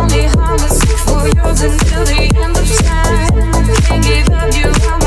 Only harm for yours until the end of time. Can't give up you.